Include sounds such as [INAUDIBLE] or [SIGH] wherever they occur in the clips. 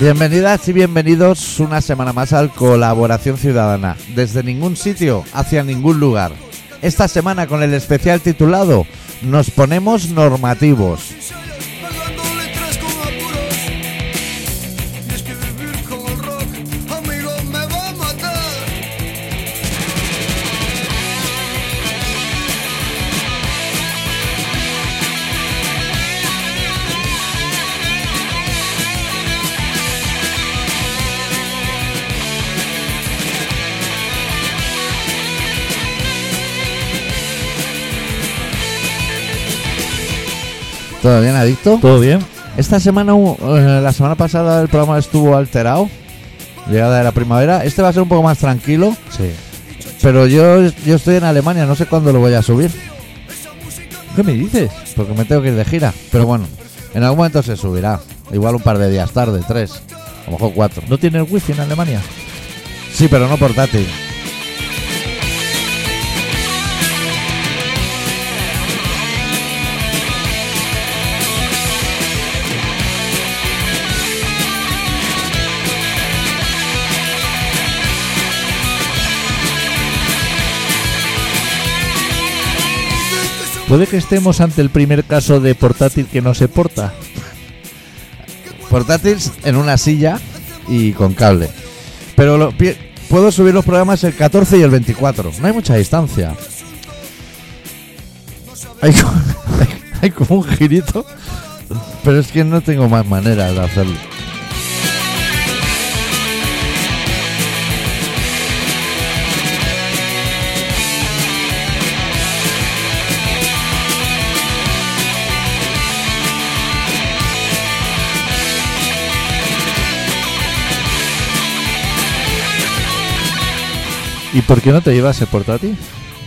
Bienvenidas y bienvenidos una semana más al Colaboración Ciudadana, desde ningún sitio hacia ningún lugar. Esta semana con el especial titulado Nos ponemos normativos. ¿Todo bien, adicto? ¿Todo bien? Esta semana, eh, la semana pasada el programa estuvo alterado, llegada de la primavera. Este va a ser un poco más tranquilo, Sí. pero yo, yo estoy en Alemania, no sé cuándo lo voy a subir, ¿Qué me dices? porque me tengo que ir de gira. Pero bueno, en algún momento se subirá. Igual un par de días tarde, tres, a lo mejor cuatro. ¿No tienes wifi en Alemania? Sí, pero no portátil. ¿Puede que estemos ante el primer caso de portátil que no se porta? Portátiles en una silla y con cable. Pero puedo subir los programas el 14 y el 24. No hay mucha distancia. Hay- [LAUGHS] hay como un girito. Pero es que no tengo más maneras de hacerlo. ¿Y por qué no te llevas el portátil?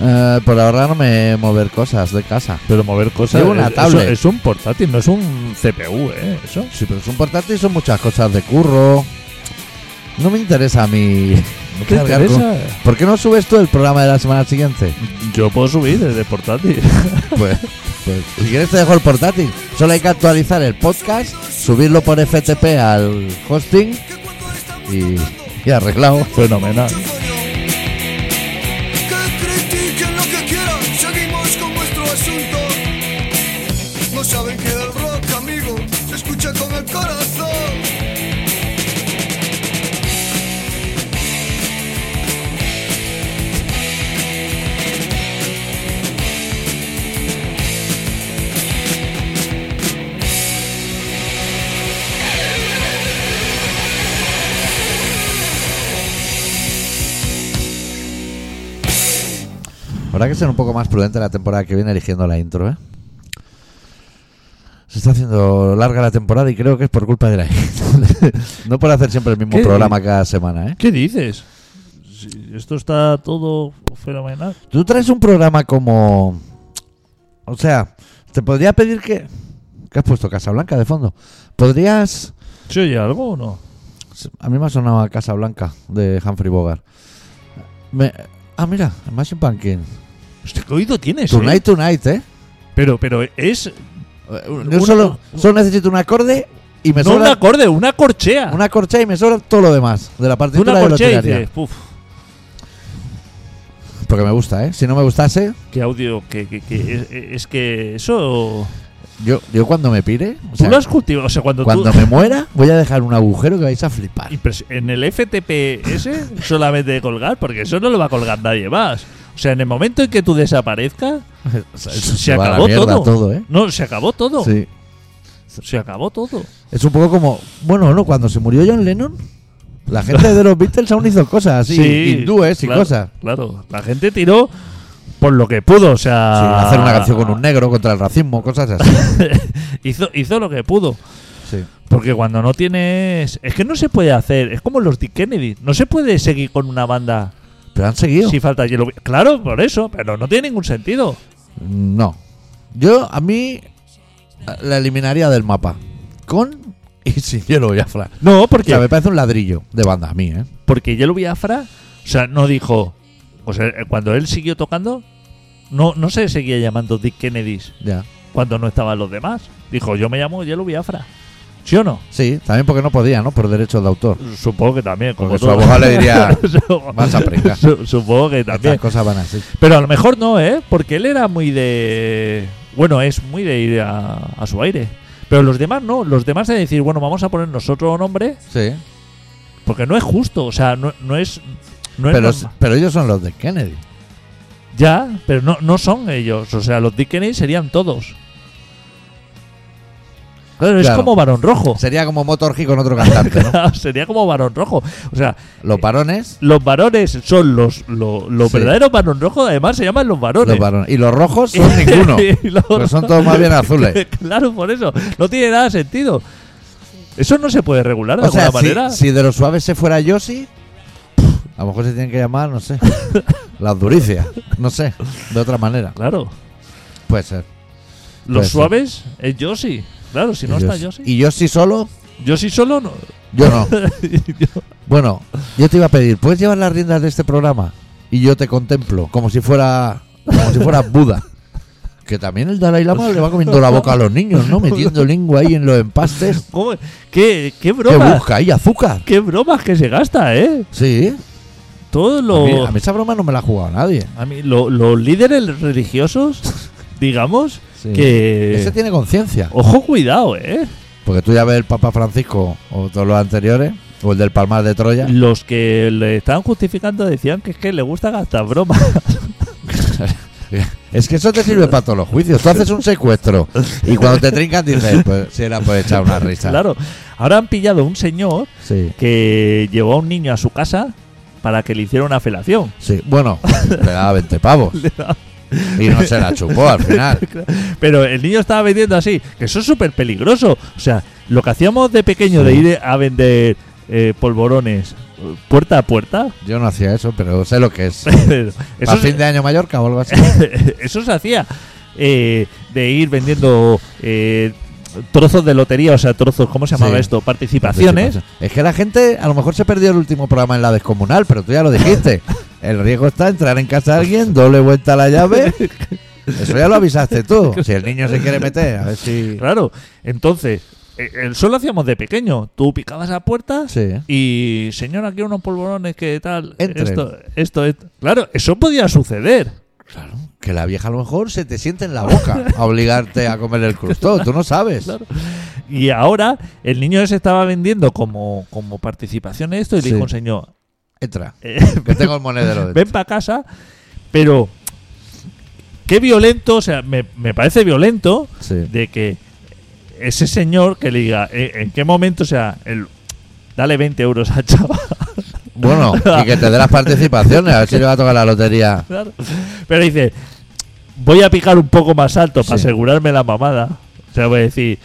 Eh, por ahorrarme mover cosas de casa. Pero mover cosas. Llevo una es- tablet. eso Es un portátil, no es un CPU, ¿eh? Eso. Sí, pero es un portátil y son muchas cosas de curro. No me interesa a mí. [LAUGHS] ¿No te [LAUGHS] cargar con- interesa? ¿Por qué no subes tú el programa de la semana siguiente? Yo puedo subir desde portátil. [LAUGHS] Pues, pues, si quieres te dejo el portátil. Solo hay que actualizar el podcast, subirlo por FTP al hosting y, y arreglado. Fenomenal. Habrá que ser un poco más prudente la temporada que viene eligiendo la intro, ¿eh? Se está haciendo larga la temporada y creo que es por culpa de la intro. [LAUGHS] no por hacer siempre el mismo programa cada semana, ¿eh? ¿Qué dices? Esto está todo fenomenal. Tú traes un programa como... O sea, te podría pedir que... ¿Qué has puesto? Casablanca de fondo. ¿Podrías... ¿Se oye algo o no? A mí me ha sonado a Casa Blanca de Humphrey Bogart. Me- Ah, mira, Imagine Pumpkins. Hostia, ¿Qué oído tienes? eh? Tonight, tonight, ¿eh? Pero, pero es. Eh, Yo Una- solo, solo necesito un acorde y me No un acorde, una corchea. una corchea y me sobra todo lo demás de la partitura una de corchea tiraría. dices, "Puf, Porque me gusta, ¿eh? Si no me gustase, qué audio, que, que, que es, es que eso. yo, yo cuando me pire, o Tú lo has cultivado. O sea, cuando, cuando tú. me muera, voy a dejar un agujero que vais a flipar. En el FTP ese solamente de colgar, porque eso no lo va a colgar nadie más. O sea, en el momento en que tú desaparezcas, [LAUGHS] se acabó todo. todo, ¿eh? No, se acabó todo. Sí. Se acabó todo. Es un poco como, bueno, no, cuando se murió John Lennon, la gente de los Beatles aún hizo cosas así, [LAUGHS] hindúes y cosas. Claro, la gente tiró por lo que pudo, o Sí, sea. hacer una canción con un negro contra el racismo, cosas así. [LAUGHS] hizo, hizo lo que pudo. Sí. Porque cuando no tienes. Es que no se puede hacer. Es como los Dick Kennedy. No se puede seguir con una banda Pero han seguido. si falta hielo. Claro, por eso. Pero no tiene ningún sentido. No. Yo, a mí, la eliminaría del mapa. Con y [LAUGHS] sin hielo Biafra. No, O porque, sea, me parece un ladrillo de banda a mí, ¿eh? porque Yellow Biafra. O sea, no dijo. O sea, cuando él siguió tocando. No, no se seguía llamando Dick Kennedy Ya. cuando no estaban los demás. Dijo, yo me llamo Yellow Biafra. ¿Sí o no? Sí, también porque no podía, ¿no? Por derechos de autor. Supongo que también. Como Porque su abogado le diría, [LAUGHS] vas a pringar. Supongo que también. Estas cosas van así. Pero a lo mejor no, ¿eh? Porque él era muy de. Bueno, es muy de ir a, a su aire. Pero los demás no. Los demás de decir, bueno, vamos a poner nosotros nombre. Sí. Porque no es justo. O sea, no, no es. No es Pero, pero ellos son los de Kennedy. Ya, pero no, no son ellos. O sea, los Dick Kennedy serían todos. Claro, es Claro. como Barón Rojo. Sería como Motor G con otro cantante, ¿no? [LAUGHS] Sería como Barón Rojo. O sea, Los varones, los varones son los, lo- los Sí. verdaderos Barón Rojo. Además, se llaman los varones. los varones. Y los rojos son [LAUGHS] ninguno. Y los Pues son todos más bien azules. [LAUGHS] claro, por eso. No tiene nada de sentido. Eso no se puede regular de O sea, alguna si, manera. si de los suaves se fuera Yoshi, a lo mejor se tienen que llamar, no sé, las duricias. No sé, de otra manera. Claro. Puede ser. Los suaves es Yoshi. Claro, si no está Yoshi- Yoshi. Y Yoshi solo, Yoshi solo no. yo no. [LAUGHS] Yo- Bueno, yo te iba a pedir, ¿puedes llevar las riendas de este programa? Y yo te contemplo, como si fuera como si fuera [LAUGHS] Buda. Que también el Dalai Lama le va comiendo la boca a los niños, ¿no? Metiendo lengua ahí en los empastes. ¿Cómo? ¿Qué, qué ¿Qué bromas? busca ahí? ¿Azúcar? ¿Qué bromas que se gasta, eh? Sí. Todo A lo. mí, a mí esa broma no me la ha jugado nadie. a mí, lo- los líderes religiosos, [LAUGHS] digamos, Sí. que. Ese tiene conciencia. Ojo, cuidado, eh. Porque tú ya ves el Papa Francisco o todos los anteriores, o el del Palmar de Troya. Los que le estaban justificando decían que es que le gusta gastar bromas. [LAUGHS] Es que eso te sirve para todos los juicios. Tú haces un secuestro y cuando te trincan dices, pues si era por echar una risa. claro. Ahora han pillado un señor Sí, que llevó a un niño a su casa para que le hiciera una felación. sí. Bueno, le daba 20 pavos [LAUGHS] y no se la chupó al final. [LAUGHS] Pero el niño estaba vendiendo así, que eso es súper peligroso. O sea, lo que hacíamos de pequeño de ir a vender eh, polvorones eh, puerta a puerta, Yo no hacía eso, pero sé lo que es. [LAUGHS] eso, ¿A fin se- de año Mallorca o algo así? [LAUGHS] eso se hacía. eh, de ir vendiendo eh, trozos de lotería, o sea, trozos, ¿cómo se llamaba Sí. esto? Participaciones. Es que la gente a lo mejor se perdió el último programa en la descomunal, pero tú ya lo dijiste. El riesgo está entrar en casa de alguien, doble vuelta a la llave. [LAUGHS] Eso ya lo avisaste tú. Si el niño se quiere meter, a ver si. Claro, entonces, eh, el solo hacíamos de pequeño. Tú picabas a puertas Sí. y, señora, aquí unos polvorones, que tal? Entren. Esto, esto, esto. Claro, eso podía suceder. Claro. Que la vieja a lo mejor se te siente en la boca a obligarte a comer el crustón. Tú no sabes. Claro. Y ahora el niño se estaba vendiendo como, como participación en esto y Sí. le dijo un señor, Entra. [LAUGHS] eh, Que tengo el monedero dentro. ven para casa, pero qué violento, o sea, me, me parece violento Sí. de que ese señor que le diga, "Eh, ¿en qué momento, o sea, el, dale 20 euros al chaval? [LAUGHS] Bueno, y que te dé las participaciones, a ver si le va a tocar la lotería. Claro. Pero dice, voy a picar un poco más alto para asegurarme la mamada. O sea, voy a decir,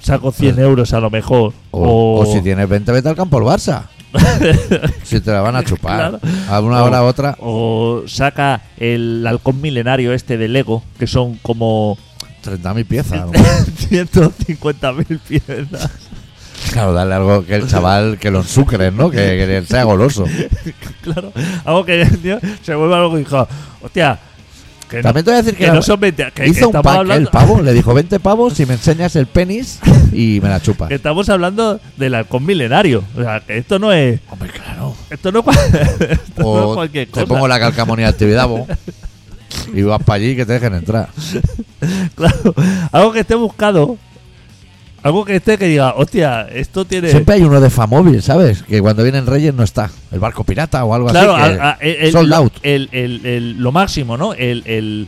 saco 100 euros a lo mejor. O, o si tienes 20, vete al campo el Barça. [LAUGHS] si te la van a chupar. Claro. A una O- hora u otra. o saca el halcón milenario este de Lego, que son como 30.000 piezas. ¿no? 150.000 piezas. Claro, darle algo que el chaval que lo ensucre, ¿no? Que, que sea goloso. [LAUGHS] claro. Algo que tío se vuelva algo y dijo, hostia, que También te voy a decir que, que no son 20, que, que hizo un estamos pack ¿eh? el pavo. Le dijo [LAUGHS] 20 pavos si me enseñas el penis y me la chupas. que estamos hablando del halcón milenario. O sea, que esto no es, Hombre, claro. esto no, [LAUGHS] esto no es O cualquier te cosa. pongo la calcamonía de actividad, bo, y vas para allí que te dejen entrar. [LAUGHS] Claro, algo que esté buscado. Algo que esté que diga, hostia, esto tiene. Siempre hay uno de Famóvil, ¿sabes? Que cuando vienen Reyes no está. El barco pirata o algo claro, así. a- el, el- sold out. el- el- el- lo máximo, ¿no? El, el,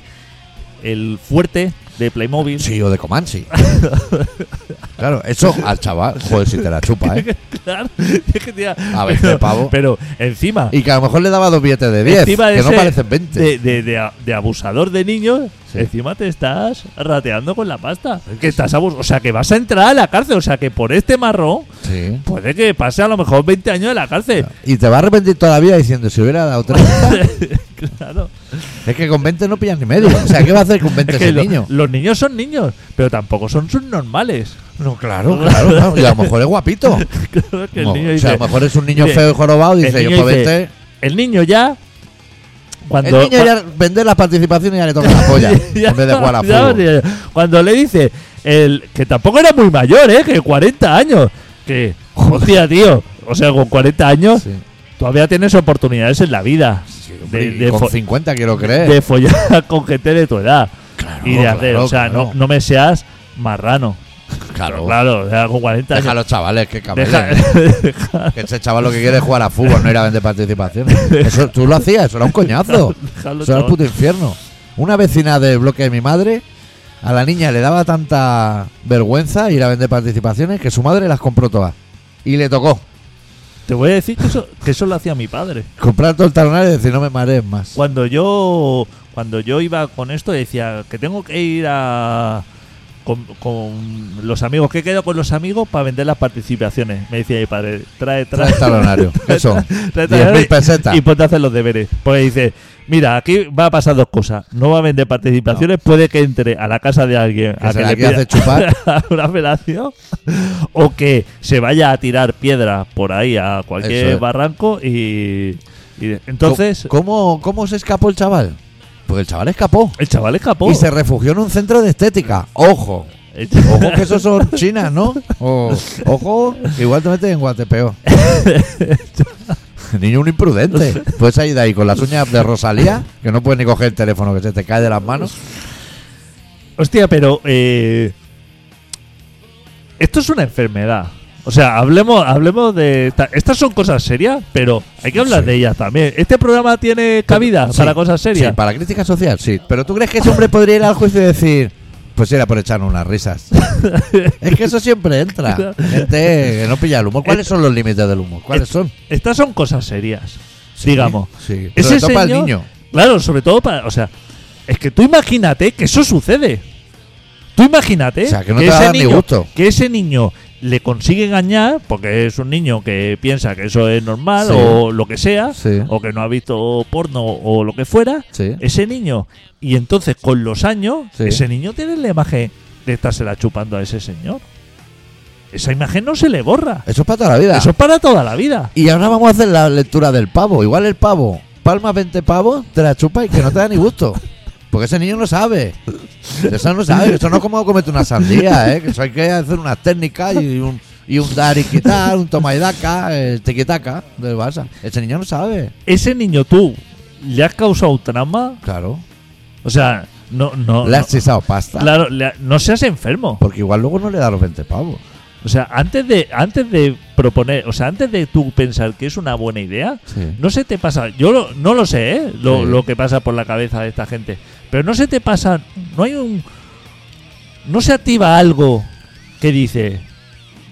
el fuerte de Playmobil. Sí, o de Comanche. [LAUGHS] claro, eso al chaval, joder, si te la chupa, ¿eh? [LAUGHS] Claro, es que, tía, A 20 pero, pavos. pero encima, Y que a lo mejor le daba dos billetes de 10, encima de que no parecen 20. de, de- de de abusador de niños, Sí. encima te estás rateando con la pasta. Que estás abus- o sea, que vas a entrar a la cárcel. O sea, que por este marrón Sí. puede que pase a lo mejor 20 años en la cárcel. Y te va a arrepentir todavía diciendo, si hubiera dado 30, [LAUGHS] claro. es que con 20 no pillas ni medio. O sea, ¿qué va a hacer con 20 Es que ese lo- niño? los niños son niños, pero tampoco son subnormales. No, claro, claro, claro. Y a lo mejor es guapito. [LAUGHS] Claro que el No, niño o sea, a lo mejor es un niño dice- feo y jorobado y dice, yo por dice, 20... el niño ya cuando, el niño ya vender la participación y ya le toca la polla [LAUGHS] Ya, en vez de jugar a fútbol. Cuando le dice el que tampoco era muy mayor, ¿eh? Que 40 años. Que, hostia, tío. O sea, con 40 años Sí. todavía tienes oportunidades en la vida. De, con fo- 50 quiero creer. de follar [LAUGHS] con gente de tu edad. Claro, y de hacer, claro, o sea, claro. no, no me seas marrano. Claro. Claro, o sea, con 40 Deja a años. los chavales que camelen. [LAUGHS] Que ese chaval lo que quiere es jugar a fútbol, no ir a vender participaciones. [LAUGHS] Eso tú lo hacías, eso era un coñazo. Eso era el puto infierno. Una vecina del bloque de mi madre, a la niña le daba tanta vergüenza ir a vender participaciones que su madre las compró todas. Y le tocó Te voy a decir que eso, que eso lo hacía mi padre. comprar todo el talonario y decir no me marees más. Cuando yo cuando yo iba con esto decía que tengo que ir a con, con los amigos, que quedo con los amigos para vender las participaciones. Me decía mi padre, trae, trae, Trae talonario. ¿Qué [LAUGHS] son? trae 10.000 [LAUGHS] pesetas. y ponte a hacer los deberes. Porque dice, mira, aquí va a pasar dos cosas. No va a vender participaciones, puede que entre a la casa de alguien Que a que le pida chupar. [LAUGHS] una operación o que se vaya a tirar piedra por ahí a cualquier Eso es. barranco y, y entonces ¿Cómo, ¿Cómo se escapó el chaval? Pues el chaval escapó. el chaval escapó. Y se refugió en un centro de estética. Ojo. Ojo que esos son chinas, ¿no? [LAUGHS] O- ojo, que igual te metes en guatepeo. [LAUGHS] Niño un imprudente. Puedes ir de ahí con las uñas de Rosalía, que no puedes ni coger el teléfono, que se te cae de las manos. Hostia, pero eh, esto es una enfermedad. O sea, hablemos, hablemos de. esta- Estas son cosas serias, pero hay que hablar Sí. de ellas también. ¿Este programa tiene cabida Sí, para cosas serias? Sí, para la crítica social, sí. Pero tú crees que ese hombre podría ir al juicio y decir, pues era por echarnos unas risas. [LAUGHS] es que eso siempre entra. [LAUGHS] Gente que no pilla el humor. ¿Cuáles son los límites del humor? ¿Cuáles son? Estas son cosas serias, digamos. Sí. Sobre todo para el señor- niño. Claro, sobre todo para. O sea, es que tú imagínate que eso sucede. Tú imagínate O sea, que no te ese va a dar ni niño, gusto. que ese niño le consigue engañar porque es un niño que piensa que eso es normal Sí. o lo que sea, Sí. o que no ha visto porno o lo que fuera. Sí. Ese niño, y entonces con los años, ese niño tiene la imagen de estársela chupando a ese señor. Esa imagen no se le borra. Eso es para toda la vida. Eso es para toda la vida. Y ahora vamos a hacer la lectura del pavo. Igual el pavo palma 20 pavos, te la chupa y que no te da ni gusto. [LAUGHS] Porque ese niño no sabe. Eso no sabe. Eso no es como comete una sandía, ¿eh? Que eso hay que hacer unas técnicas y un, y un dar y quitar, un toma y daca, el tiquitaca del Barça. Ese niño no sabe. Ese niño tú le has causado trauma. Claro. O sea, no, no. Le has chisado pasta. Claro, le- no seas enfermo. Porque igual luego no le da los 20 pavos. O sea, antes de, antes de proponer, o sea, antes de tú pensar que es una buena idea, Sí. no se te pasa, yo lo- no lo sé, ¿eh? Lo, Sí. lo que pasa por la cabeza de esta gente, pero no se te pasa, no hay un, no se activa algo que dice,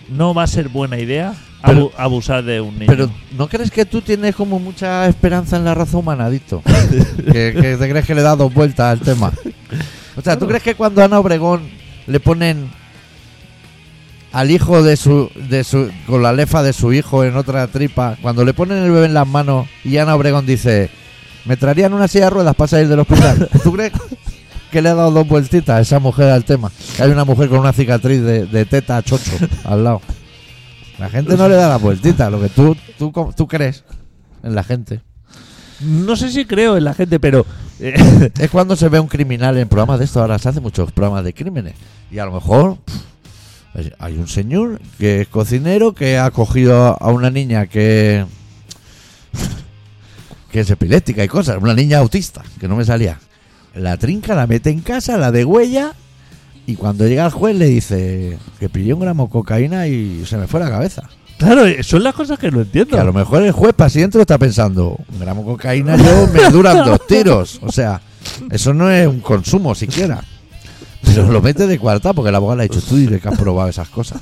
no va a ser buena idea Pero- abu- abusar de un niño. Pero ¿no crees que tú tienes como mucha esperanza en la raza humana, Adicto? [LAUGHS] que, que te crees que le da dos vueltas al tema. O sea, ¿tú crees que cuando a Ana Obregón le ponen al hijo de su, de su con la lefa de su hijo en otra tripa, cuando le ponen el bebé en las manos y Ana Obregón dice, me traerían una silla de ruedas para salir del hospital? [LAUGHS] ¿Tú crees que le ha dado dos vueltitas a esa mujer al tema? Que hay una mujer con una cicatriz de, de teta chocho al lado. La gente no le da la vueltita, lo que tú, tú, tú crees en la gente. no sé si creo en la gente, pero eh, [LAUGHS] Es cuando se ve un criminal en programas de esto, ahora se hacen muchos programas de crímenes. Y a lo mejor pff, hay un señor que es cocinero que ha cogido a una niña que que es epiléptica y cosas, una niña autista, que no me salía. La trinca, la mete en casa, la degüella y cuando llega el juez le dice que pillé un gramo de cocaína y se me fue la cabeza. claro, eh, son las cosas que no entiendo. Que a lo mejor el juez para dentro está pensando, un gramo de cocaína yo me duran dos tiros. O sea, eso no es un consumo siquiera. Pero lo mete de cuarta porque la abogada le ha dicho, tú dile que has probado esas cosas.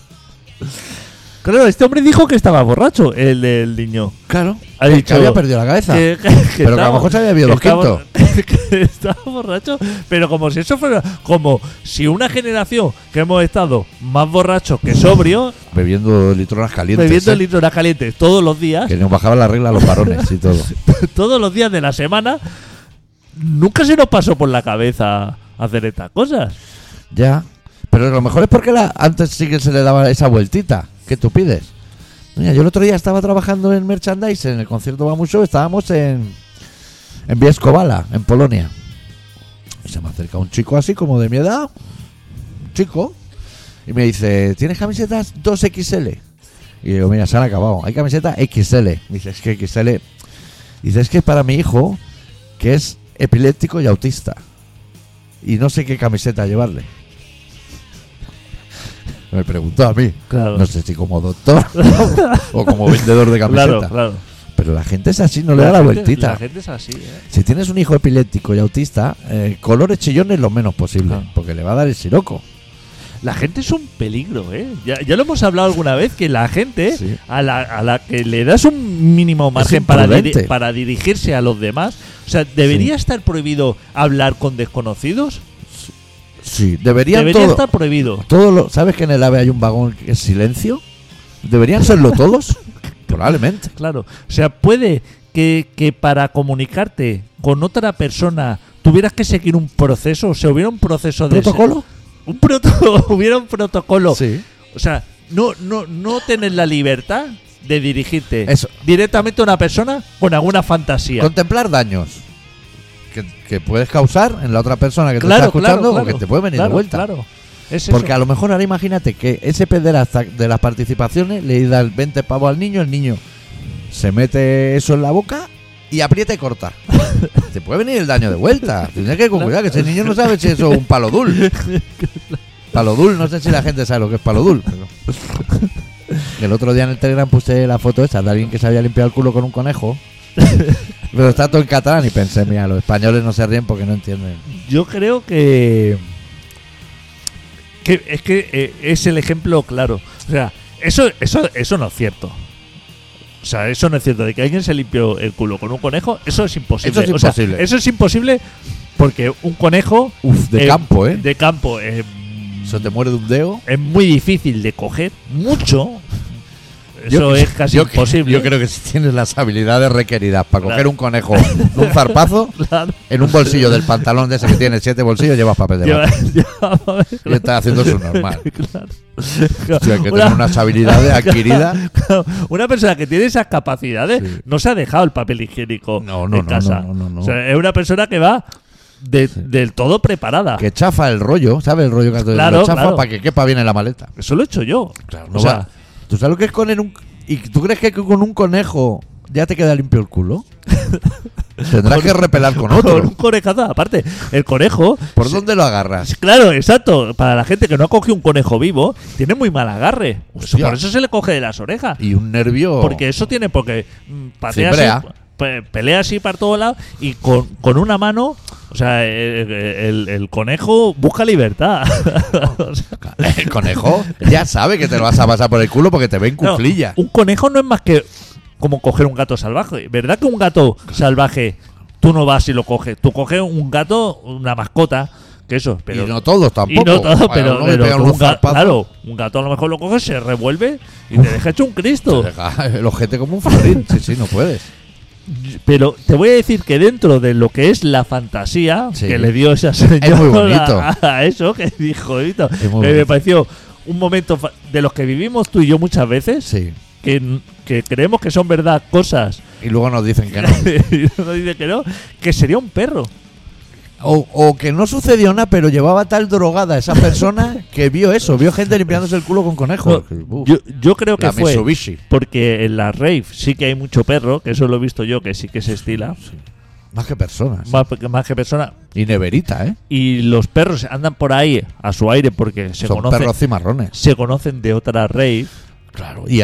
Claro, este hombre dijo que estaba borracho, el del niño. Claro, Ha que dicho había perdido la cabeza. Que- que- [LAUGHS] que Pero que a lo mejor se había bebido dos que estaba- [LAUGHS] que estaba borracho, pero como si eso fuera. Como si una generación que hemos estado más borrachos que sobrios, Bebiendo litronas calientes. bebiendo ¿eh? litros calientes todos los días, Que nos bajaba la regla a los varones y todo. [LAUGHS] todos los días de la semana, nunca se nos pasó por la cabeza hacer estas cosas. Ya. Pero a lo mejor es porque la, antes sí que se le daba esa vueltita que tú pides. Yo el otro día estaba trabajando en merchandise en el concierto Vamos Show, estábamos en en en Polonia. Y se me acerca un chico así como de mi edad, un chico, y me dice, ¿tienes camisetas 2XL? Y digo, mira, se han acabado. Hay camiseta XL. Me dice, es que XL... Dice, es que es para mi hijo, que es epiléptico y autista. Y no sé qué camiseta llevarle. Me preguntó a mí. Claro. No sé si como doctor [LAUGHS] o como vendedor de camiseta. Claro, claro. Pero la gente es así, no le da la gente- vueltita. La gente es así, ¿eh? Si tienes un hijo epiléptico y autista, eh, colores chillones lo menos posible, Claro. porque le va a dar el siroco. La gente es un peligro, ¿eh? Ya, ya lo hemos hablado alguna vez que la gente Sí. a, la, a la que le das un mínimo margen para, diri- para dirigirse a los demás, o sea, ¿debería estar prohibido hablar con desconocidos? Sí, deberían Debería todo, estar prohibido. todo lo- ¿Sabes que en el AVE hay un vagón que es silencio? ¿Deberían serlo todos? [LAUGHS] Probablemente. Claro. O sea, puede que, que para comunicarte con otra persona tuvieras que seguir un proceso, o sea, hubiera un proceso de... ¿Protocolo? Un proto- [LAUGHS] hubiera un protocolo. Sí. O sea, no, no, no tener la libertad de dirigirte Eso. directamente a una persona con alguna fantasía. Contemplar daños que, que puedes causar en la otra persona que te claro, está escuchando claro, o claro. que te puede venir de vuelta. Claro. Es Porque eso. a lo mejor ahora imagínate que ese pederasta de las participaciones le da el 20 pavos al niño, el niño se mete eso en la boca y aprieta y corta. [LAUGHS] Te puede venir el daño de vuelta. Tienes que ir con cuidado, que ese niño no sabe si eso es un palo dul. [LAUGHS] Palo dul, no sé si la gente sabe lo que es palo dul. pero- [LAUGHS] El otro día en el Telegram puse la foto esa de alguien que se había limpiado el culo con un conejo. Pero está todo en catalán y pensé, mira, los españoles no se ríen porque no entienden. Yo creo que. que es que eh, es el ejemplo claro. O sea, eso, eso, eso no es cierto. O sea, eso no es cierto. De que alguien se limpió el culo con un conejo, eso es imposible. Eso es O sea, imposible. eso es imposible porque un conejo. Uf, de eh, campo, ¿eh? De campo. eh, Se te muere de un dedo. es muy difícil de coger. Mucho. Eso Yo- es casi yo imposible. Yo creo que si tienes las habilidades requeridas para coger Claro. un conejo un zarpazo, [LAUGHS] Claro. en un bolsillo del pantalón de ese que tiene siete bolsillos llevas papel de baño. [LAUGHS] lleva- Y estás haciendo eso normal. [LAUGHS] Claro. Hostia, hay que Una- tener unas habilidades adquiridas. Claro, Una persona que tiene esas capacidades Sí. no se ha dejado el papel higiénico No, no, en no, casa. no, no, no. O sea, es una persona que va de- del todo preparada. Que chafa el rollo, ¿sabes? El rollo que Claro, lo chafa claro. para que quepa bien en la maleta. Eso lo he hecho yo. Claro, o no sea, va- ¿Tú sabes lo que es con un... ¿Y tú crees que con un conejo ya te queda limpio el culo? [LAUGHS] Tendrás que repelar con con un otro. conejazo. Aparte, el conejo. ¿Por dónde lo agarras? Claro, exacto. Para la gente que no ha cogido un conejo vivo, tiene muy mal agarre. Hostia. Por eso se le coge de las orejas. Y un nervio... Porque eso tiene, porque mm, patea Cimbrea. Pe- pelea así para todos lados y con, con una mano, o sea, el, el- el conejo busca libertad. [LAUGHS] O sea, El conejo ya sabe que te lo vas a pasar por el culo porque te ve en claro, cuclilla. un conejo no es más que como coger un gato salvaje. ¿Verdad que un gato salvaje tú no vas y lo coges? Tú coges un gato, una mascota, que eso, pero y no todos tampoco. y no todo, A pero, pero un zarpazos, claro, un gato a lo mejor lo coges, se revuelve y te deja hecho un Cristo. te deja el ojete como un florín. Sí, sí, no puedes. Pero te voy a decir que dentro de lo que es la fantasía Sí. que le dio esa señora muy [LAUGHS] bonito. a, a eso que dijo, Es me pareció un momento de los que vivimos tú y yo muchas veces, Sí. que, que creemos que son verdad cosas Y luego nos dicen que no. [LAUGHS] y uno dice que no, que sería un perro. O, o que no sucedió nada, pero llevaba tal drogada esa [LAUGHS] persona que vio eso. Vio gente limpiándose el culo con conejos. Uf, Yo, yo creo que la fue Mitsubishi. porque en la rave sí que hay mucho perro, que eso lo he visto yo, que sí que se estila, Más que personas. más, más que persona. Y neverita, ¿eh? Y los perros andan por ahí a su aire porque se Son conocen, perros cimarrones. se conocen de otra rave. Claro. Y,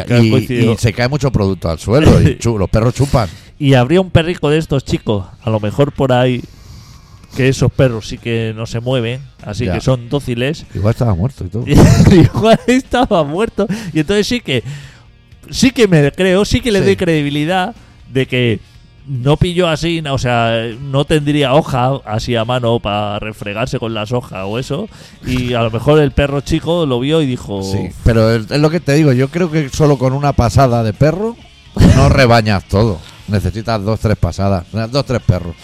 se cae mucho producto al suelo. Y [LAUGHS] los perros chupan. Y habría un perrico de estos chicos, a lo mejor por ahí, que esos perros sí que no se mueven, así Ya. que son dóciles. [LAUGHS] Igual estaba muerto y todo. [LAUGHS] Igual estaba muerto. Y entonces sí que, sí que me creo, sí que le Sí. doy credibilidad de que no pilló así, o sea, no tendría hoja así a mano para refregarse con las hojas o eso. Y a lo mejor el perro chico lo vio y dijo, Sí, pero es lo que te digo. Yo creo que solo con una pasada de perro no [LAUGHS] rebañas todo. Necesitas dos, tres pasadas. Dos, tres perros.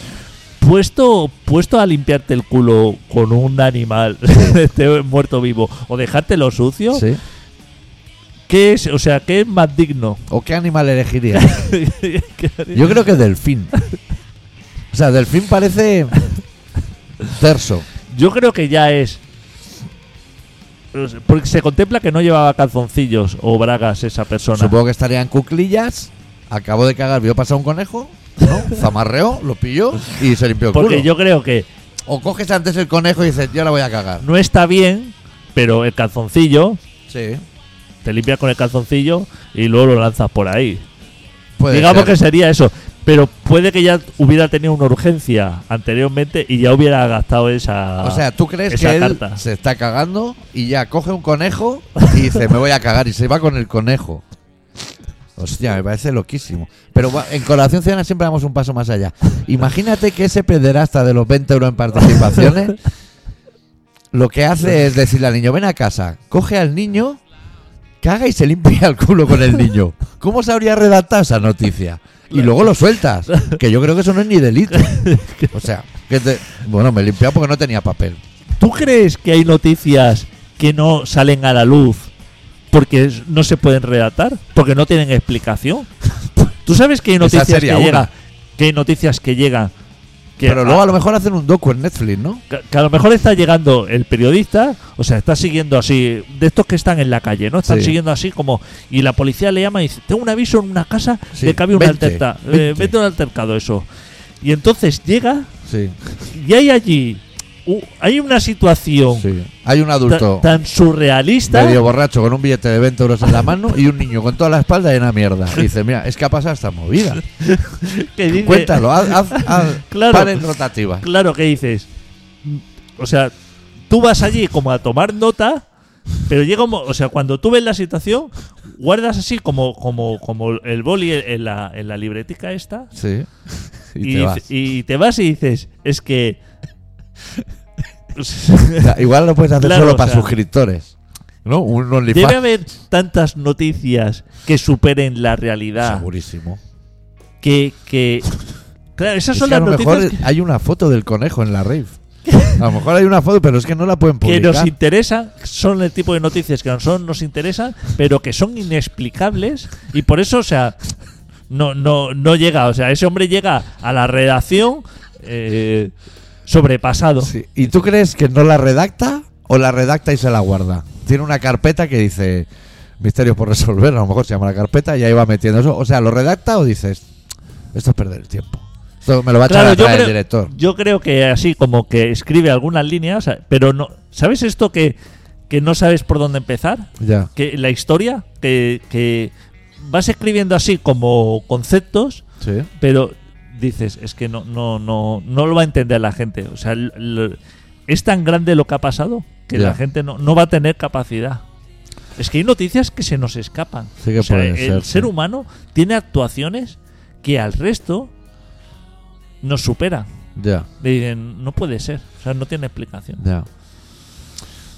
Puesto, puesto a limpiarte el culo con un animal [LAUGHS] este muerto vivo o dejártelo sucio, Sí. ¿qué es? O sea, ¿qué es más digno? ¿O qué animal elegirías? [LAUGHS] Yo creo que delfín. O sea, Delfín parece terso. Yo creo que ya es. Porque se contempla que no llevaba calzoncillos o bragas esa persona. Supongo que estaría en cuclillas. Acabó de cagar, vio pasar un conejo, ¿no? Zamarreó, lo pilló y se limpió el Porque culo. yo creo que O coges antes el conejo y dices, yo la voy a cagar. no está bien, pero el calzoncillo, Sí. te limpias con el calzoncillo y luego lo lanzas por ahí. Puede Digamos ser. que sería eso. Pero puede que ya hubiera tenido una urgencia anteriormente y ya hubiera gastado esa. O sea, ¿tú crees esa que él carta. se está cagando y ya coge un conejo y dice, me voy a cagar y se va con el conejo? Hostia, me parece loquísimo. Pero en Colaboración Ciudadana siempre damos un paso más allá. Imagínate que ese pederasta de los 20 euros en participaciones lo que hace es decirle al niño, ven a casa, coge al niño, caga y se limpia el culo con el niño. ¿Cómo se habría redactado esa noticia? Y luego lo sueltas, que yo creo que eso no es ni delito. O sea, que te- bueno, me he limpiado porque no tenía papel. ¿Tú crees que hay noticias que no salen a la luz porque no se pueden redactar? Porque no tienen explicación. [LAUGHS] ¿Tú sabes que hay noticias que llegan? Que hay noticias que llegan. Que Pero luego a, a lo mejor hacen un docu en Netflix, ¿no? que- que a lo mejor está llegando el periodista, o sea, está siguiendo así, de estos que están en la calle, ¿no? Están Sí. siguiendo así como. Y la policía le llama y dice: Tengo un aviso en una casa Sí, de que había un 20, altercado. 20. vete un altercado, eso. Y entonces llega Sí, y hay allí. U- hay una situación sí. Hay un ta- adulto tan surrealista. medio borracho con un billete de 20 euros en la mano y un niño con toda la espalda llena de mierda. Y dice, mira, es que ha pasado esta movida. [LAUGHS] que dice- Cuéntalo, haz, haz, haz [LAUGHS] Claro. pares rotativas. Claro que dices. O sea, tú vas allí como a tomar nota, pero llega un mo- O sea, cuando tú ves la situación, guardas así como, como, como el boli en la, en la libretica esta. Sí. Y, Y, te vas. y te vas y dices, es que. [LAUGHS] O sea, igual lo puedes hacer Claro, solo o para sea, suscriptores. ¿No? Un Debe OnlyFans. haber tantas noticias que superen la realidad. Segurísimo. Que. que claro, esas Es son que a las lo mejor noticias que- hay una foto del conejo en la rave. [LAUGHS] A lo mejor hay una foto, pero es que no la pueden que publicar. nos interesan, son el tipo de noticias que a nosotros nos interesan, pero que son inexplicables y por eso, o sea, no, no, no llega, o sea, ese hombre llega a la redacción eh, sobrepasado. Sí. ¿Y tú crees que no la redacta o la redacta y se la guarda? Tiene una carpeta que dice misterios por resolver, a lo mejor se llama la carpeta y ahí va metiendo eso. O sea, ¿lo redacta o dices, esto es perder el tiempo? Esto me lo va a echar yo atrás el director. yo creo que así como que escribe algunas líneas, pero no, ¿sabes esto que, que no sabes por dónde empezar? Ya. Que la historia, que, que vas escribiendo así como conceptos Sí. pero dices es que no no no no lo va a entender la gente. O sea es tan grande lo que ha pasado que la gente no, no va a tener capacidad. Es que hay noticias que se nos escapan. Sí que O sea, el ser, ser sí. humano tiene actuaciones que al resto nos superan. Ya, Dicen, no puede ser o sea no tiene explicación. Ya.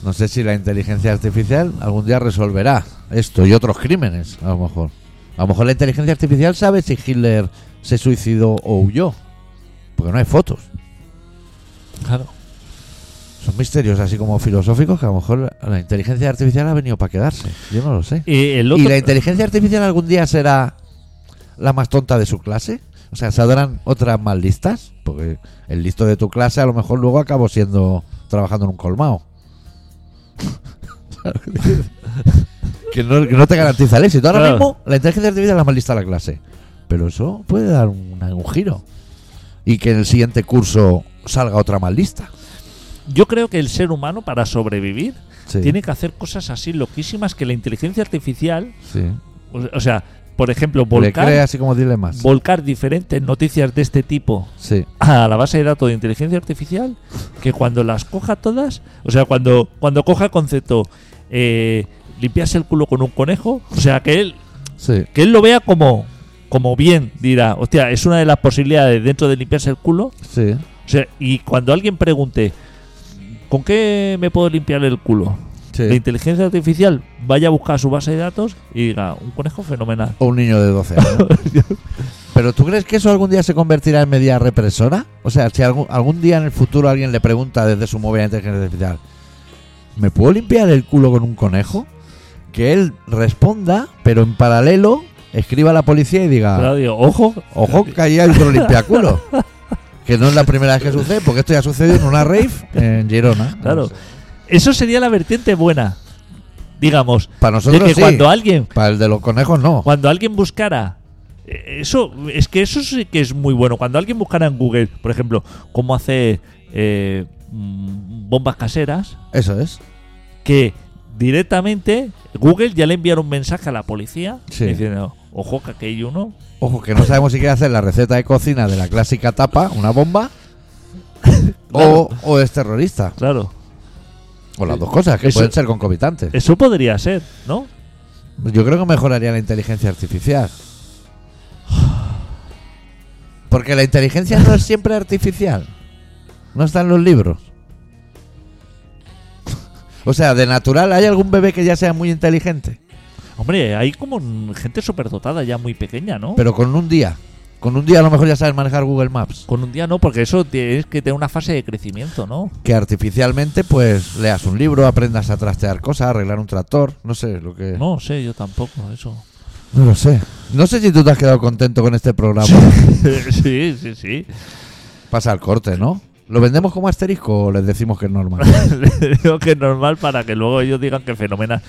No sé si la inteligencia artificial algún día resolverá esto y otros crímenes, a lo mejor. A lo mejor la inteligencia artificial sabe si Hitler se suicidó o huyó. Porque no hay fotos. claro Son misterios así como filosóficos que a lo mejor la inteligencia artificial ha venido para quedarse. Yo no lo sé. y el ¿Y otro la inteligencia artificial algún día será la más tonta de su clase? O sea, ¿saldrán otras más listas? Porque el listo de tu clase a lo mejor luego acabó siendo trabajando en un colmado. [LAUGHS] que, no, que no te garantiza el éxito. Ahora Claro. mismo la inteligencia artificial es la más lista de la clase. Pero eso puede dar un, un giro. Y que en el siguiente curso salga otra más lista. yo creo que el ser humano para sobrevivir Sí. tiene que hacer cosas así loquísimas que la inteligencia artificial Sí. o o sea por ejemplo Le volcar cree así como dilemas. volcar diferentes noticias de este tipo Sí. a la base de datos de inteligencia artificial que cuando las coja todas, o sea, cuando, cuando coja el concepto eh, limpiarse el culo con un conejo, o sea, que él, que él lo vea como, como bien, dirá, hostia, es una de las posibilidades dentro de limpiarse el culo, Sí. o sea, y cuando alguien pregunte, ¿con qué me puedo limpiar el culo? Sí. La inteligencia artificial vaya a buscar su base de datos y diga, un conejo fenomenal. O un niño de 12 años. [LAUGHS] Pero ¿tú crees que eso algún día se convertirá en medida represora? O sea, si algún, algún día en el futuro alguien le pregunta desde su móvil a la inteligencia artificial, ¿me puedo limpiar el culo con un conejo? Que él responda, pero en paralelo escriba a la policía y diga, ojo, ojo que ahí hay otro limpiaculo. Que no es la primera vez que sucede, porque esto ya sucedió en una rave en Girona. Claro. Eso sería la vertiente buena. Digamos. Para nosotros de que sí. cuando alguien Para el de los conejos no. cuando alguien buscara eh, eso es que eso sí que es muy bueno cuando alguien buscara en Google por ejemplo cómo hacer eh, mm, bombas caseras Eso es. que directamente Google ya le enviaron un mensaje a la policía Sí. diciendo ojo que aquí hay uno Ojo, que no sabemos si quiere hacer la receta de cocina de la clásica tapa, una bomba, [LAUGHS] o, o es terrorista. claro O las dos cosas, que Eso- pueden ser concomitantes. eso podría ser ¿no? Yo creo que mejoraría la inteligencia artificial. Porque la inteligencia no es siempre artificial. No está en los libros. [LAUGHS] O sea, de natural, ¿hay algún bebé que ya sea muy inteligente? Hombre hay como gente superdotada ya muy pequeña ¿no? Pero con un día. Con un día a lo mejor ya sabes manejar Google Maps. con un día no porque eso tienes que tener una fase de crecimiento ¿no? Que artificialmente, pues, leas un libro, aprendas a trastear cosas, arreglar un tractor. No sé, lo que... no sé yo tampoco eso No lo sé. No sé si tú te has quedado contento con este programa. [LAUGHS] sí sí sí Pasa al corte, ¿no? ¿Lo vendemos como asterisco o les decimos que es normal? [LAUGHS] Le digo que es normal para que luego ellos digan que fenomenal.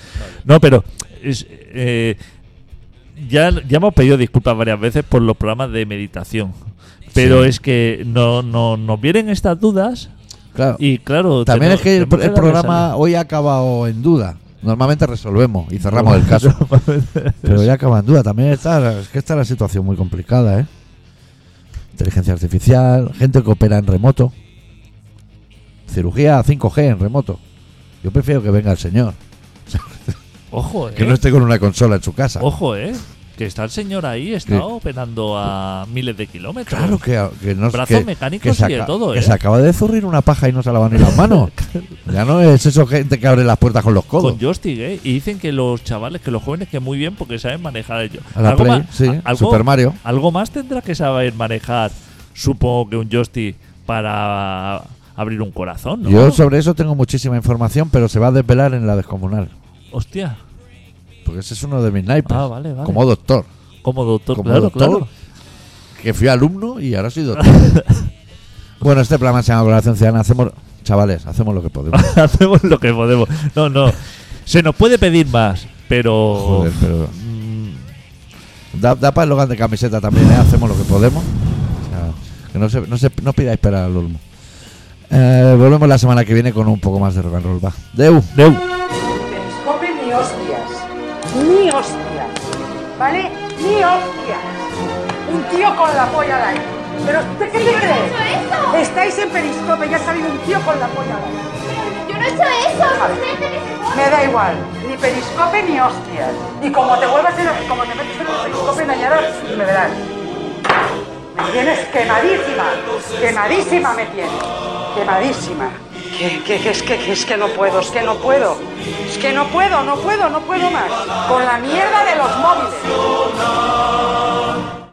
No, pero es, eh, ya, ya hemos pedido disculpas varias veces por los programas de meditación. Pero Sí. es que no, no, nos vienen estas dudas Claro. y claro... También es que el, programa hoy ha acabado en duda. Normalmente resolvemos y cerramos el caso. [LAUGHS] Pero ya acaba en duda. También está, es que está la situación muy complicada, ¿eh? Inteligencia artificial, gente que opera en remoto. Cirugía 5G en remoto. Yo prefiero que venga el señor, [LAUGHS] Ojo, eh. que no esté con una consola en su casa. Ojo, eh. Que está el señor ahí, está operando a miles de kilómetros. Claro que, que no Brazos que- mecánicos que y de todo, que ¿eh? se acaba de zurrir una paja y no se lavan ni las manos. [LAUGHS] ya no es eso gente que abre las puertas con los codos. Con joystick, ¿eh? Y dicen que los chavales, que los jóvenes, que muy bien porque saben manejar ellos. A la Play, sí, algo, Super Mario. algo más tendrá que saber manejar, supongo que un joystick para abrir un corazón, ¿no? Yo sobre eso tengo muchísima información, pero se va a desvelar en la descomunal. Hostia. Porque ese es uno de mis naipes. Ah, vale, vale. Como doctor. Como doctor, Como claro, doctor, claro. Que fui alumno y ahora soy doctor. [LAUGHS] bueno, este programa se llama Colaboración Ciudadana. Hacemos, chavales, hacemos lo que podemos. [LAUGHS] Hacemos lo que podemos. No, no. Se nos puede pedir más, pero. Joder, pero- Mm, Da, da para el Logan de camiseta también, ¿eh? Hacemos lo que podemos. O sea, que no, se, no, se, no pidáis esperar al Olmo. Eh, volvemos la semana que viene con un poco más de rock and roll. Va. Deu. Deu. Periscope ni hostias. Ni hostias. ¿Vale? Ni hostias. Un tío con la polla al aire. ¿Pero usted qué se cree? Estáis en Periscope y ha salido un tío con la polla al aire. Yo no he hecho eso. Me da igual. Ni Periscope ni hostias. Y como te vuelvas en el, como te metes en el Periscope engañarás, me verás. Me tienes quemadísima. Quemadísima me tienes. Quemadísima. Que, que, que es que, es que no puedo, es que no puedo. Es que no puedo, no puedo, no puedo más. Con la mierda de los móviles.